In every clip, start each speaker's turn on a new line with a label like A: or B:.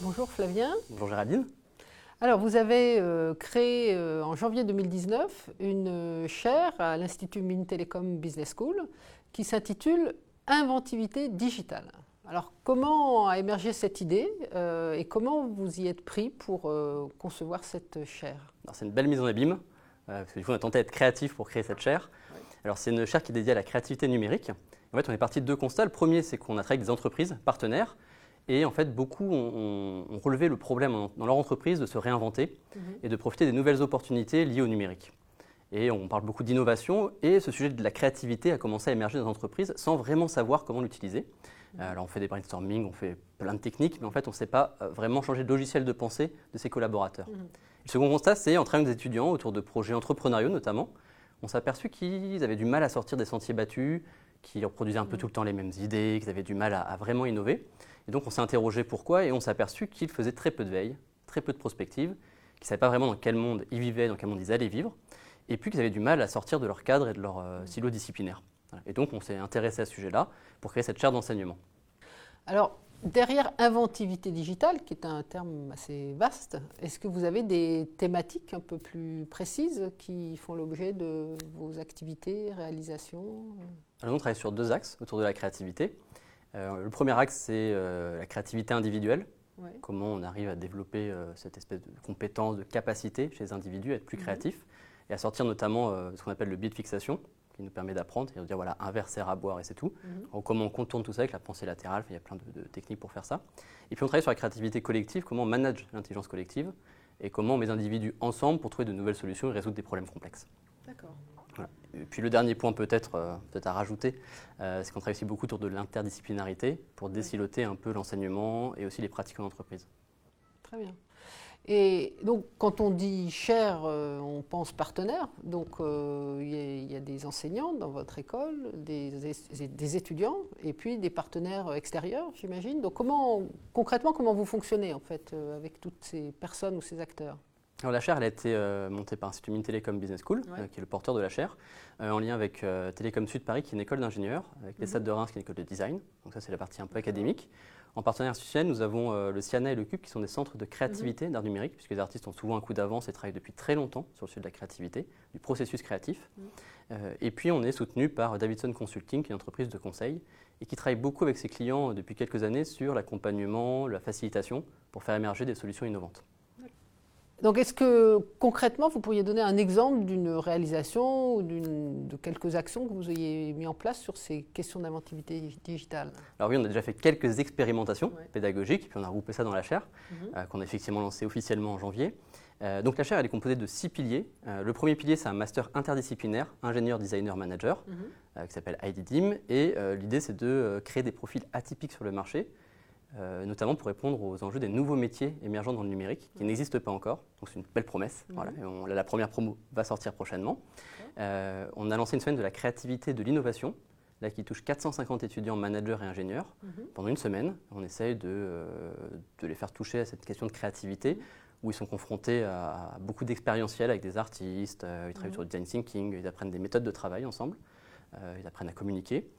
A: Bonjour Flavien.
B: Bonjour Géraldine.
A: Alors, vous avez euh, créé euh, en janvier 2019 une euh, chaire à l'Institut Mines Telecom Business School qui s'intitule Inventivité digitale. Alors, comment a émergé cette idée et comment vous y êtes pris pour concevoir cette chaire?
B: C'est une belle mise en abîme, parce que du coup, on a tenté d'être créatif pour créer cette chaire. Alors, c'est une chaire qui est dédiée à la créativité numérique. En fait, on est parti de deux constats. Le premier, c'est qu'on a travaillé avec des entreprises partenaires et en fait, beaucoup ont, relevé le problème dans leur entreprise de se réinventer mhm. et de profiter des nouvelles opportunités liées au numérique. Et on parle beaucoup d'innovation et ce sujet de la créativité a commencé à émerger dans les entreprises sans vraiment savoir comment l'utiliser. Mhm. Alors on fait des brainstorming, on fait plein de techniques, mais en fait on ne sait pas euh, vraiment changer de logiciel de pensée de ses collaborateurs. Mhm. Le second constat, c'est en travaillant avec des étudiants autour de projets entrepreneuriaux notamment, on s'est aperçu qu'ils avaient du mal à sortir des sentiers battus, qu'ils reproduisaient un peu tout le temps les mêmes idées, qu'ils avaient du mal à vraiment innover. Et donc on s'est interrogé pourquoi et on s'est aperçu qu'ils faisaient très peu de veille, très peu de prospective, qu'ils ne savaient pas vraiment dans quel monde ils vivaient, dans quel monde ils allaient vivre, et puis qu'ils avaient du mal à sortir de leur cadre et de leur euh, silo disciplinaire. Et donc on s'est intéressé à ce sujet-là pour créer cette chaire d'enseignement.
A: Alors, derrière inventivité digitale, qui est un terme assez vaste, est-ce que vous avez des thématiques un peu plus précises qui font l'objet de vos activités, réalisations?
B: Alors, on travaille sur deux axes autour de la créativité. Euh, le premier axe, c'est euh, la créativité individuelle. Comment on arrive à développer euh, cette espèce de compétence, de capacité chez les individus à être plus mhm. créatifs et à sortir notamment ce qu'on appelle le biais de fixation, qui nous permet d'apprendre et de dire voilà, un verre sert à boire et c'est tout. Mhm. comment on contourne tout ça avec la pensée latérale, il y a plein de, techniques pour faire ça. Et puis on travaille sur la créativité collective, comment on manage l'intelligence collective et comment on met les individus ensemble pour trouver de nouvelles solutions et résoudre des problèmes complexes.
A: D'accord.
B: Et puis le dernier point peut-être euh, peut à rajouter, euh, c'est qu'on travaille aussi beaucoup autour de l'interdisciplinarité pour déciloter un peu l'enseignement et aussi les pratiques en entreprise.
A: Très bien. Et donc, quand on dit cher, euh, on pense partenaire. Donc, il y, a des enseignants dans votre école, des, étudiants, et puis des partenaires extérieurs, j'imagine. Donc, comment, concrètement, comment vous fonctionnez en fait avec toutes ces personnes ou ces acteurs?
B: La chaire, elle a été euh, montée par l'Institut Mines Télécom Business School, euh, qui est le porteur de la chaire, euh, en lien avec Télécom Sud Paris, qui est une école d'ingénieurs, avec les mm de Reims, qui est une école de design. Donc ça, c'est la partie un peu académique. En partenaire institutionnel, nous avons le CIANA et le CUP, qui sont des centres de créativité mhm. d'art numérique, puisque les artistes ont souvent un coup d'avance et travaillent depuis très longtemps sur le sujet de la créativité, du processus créatif. Mhm. et puis, on est soutenu par Davidson Consulting, qui est une entreprise de conseil, et qui travaille beaucoup avec ses clients depuis quelques années sur l'accompagnement, la facilitation, pour faire émerger des solutions innovantes.
A: Donc, est-ce que concrètement, vous pourriez donner un exemple d'une réalisation ou de quelques actions que vous ayez mis en place sur ces questions d'inventivité digitale?
B: Alors oui, on a déjà fait quelques expérimentations pédagogiques, puis on a regroupé ça dans la chaire, mhm. euh, qu'on a effectivement lancé officiellement en janvier. Euh, donc la chaire, elle est composée de six piliers. Euh, le premier pilier, c'est un master interdisciplinaire, ingénieur, designer, manager, mhm. qui s'appelle IDDIM. Et l'idée, c'est de créer des profils atypiques sur le marché, euh, notamment pour répondre aux enjeux des nouveaux métiers émergents dans le numérique qui n'existent pas encore. Donc c'est une belle promesse. Mhm. la première promo va sortir prochainement. Euh, on a lancé une semaine de la créativité et de l'innovation, là qui touche 450 étudiants, managers et ingénieurs mhm. pendant une semaine. On essaye euh, de, les faire toucher à cette question de créativité. Mhm. où ils sont confrontés à, beaucoup d'expérientiels avec des artistes, ils travaillent sur le design thinking, ils apprennent des méthodes de travail ensemble, ils apprennent à communiquer.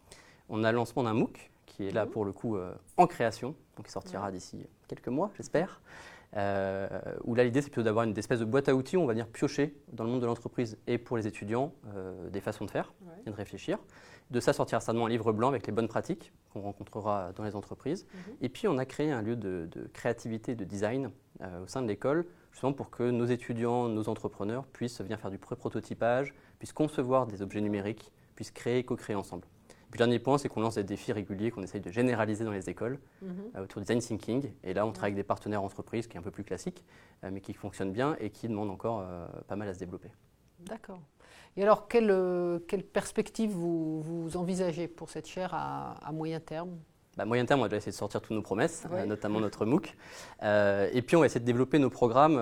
B: On a le lancement d'un MOOC qui est là pour le coup en création, donc il sortira d'ici quelques mois, j'espère. Euh, où là, l'idée, c'est plutôt d'avoir une espèce de boîte à outils où on va venir piocher dans le monde de l'entreprise et pour les étudiants euh, des façons de faire et de réfléchir. De ça sortira certainement un livre blanc avec les bonnes pratiques qu'on rencontrera dans les entreprises. Mhm. Et puis, on a créé un lieu de, créativité de design euh, au sein de l'école, justement pour que nos étudiants, nos entrepreneurs puissent venir faire du pré-prototypage, puissent concevoir des objets numériques, puissent créer et co-créer ensemble le dernier point, c'est qu'on lance des défis réguliers qu'on essaye de généraliser dans les écoles mhm. euh, autour du design thinking. Et là, on travaille avec des partenaires entreprises qui est un peu plus classique, euh, mais qui fonctionnent bien et qui demandent encore euh, pas mal à se développer.
A: D'accord. Et alors, quelle, quelle perspective vous, vous, envisagez pour cette chaire à, moyen terme?
B: Bah, moyen terme, on va déjà essayer de sortir toutes nos promesses, notamment notre MOOC. et puis, on va essayer de développer nos programmes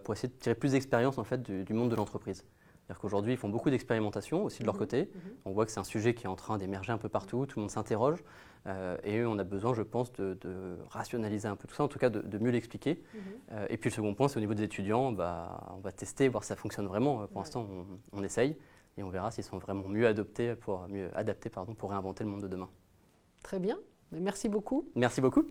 B: pour essayer de tirer plus d'expérience en fait, du, du, monde de l'entreprise. C'est-à-dire qu'aujourd'hui, ils font beaucoup d'expérimentations aussi de leur mhm. côté. Mhm. On voit que c'est un sujet qui est en train d'émerger un peu partout, tout le monde s'interroge. Euh, et on a besoin, je pense, de, rationaliser un peu tout ça, en tout cas de, mieux l'expliquer. Mhm. Euh, et puis le second point, c'est au niveau des étudiants, bah, on va tester, voir si ça fonctionne vraiment. Pour l'instant, on, essaye et on verra s'ils sont vraiment mieux adaptés, pour, mieux adaptés pardon, pour réinventer le monde de demain.
A: Très bien, merci beaucoup.
B: Merci beaucoup.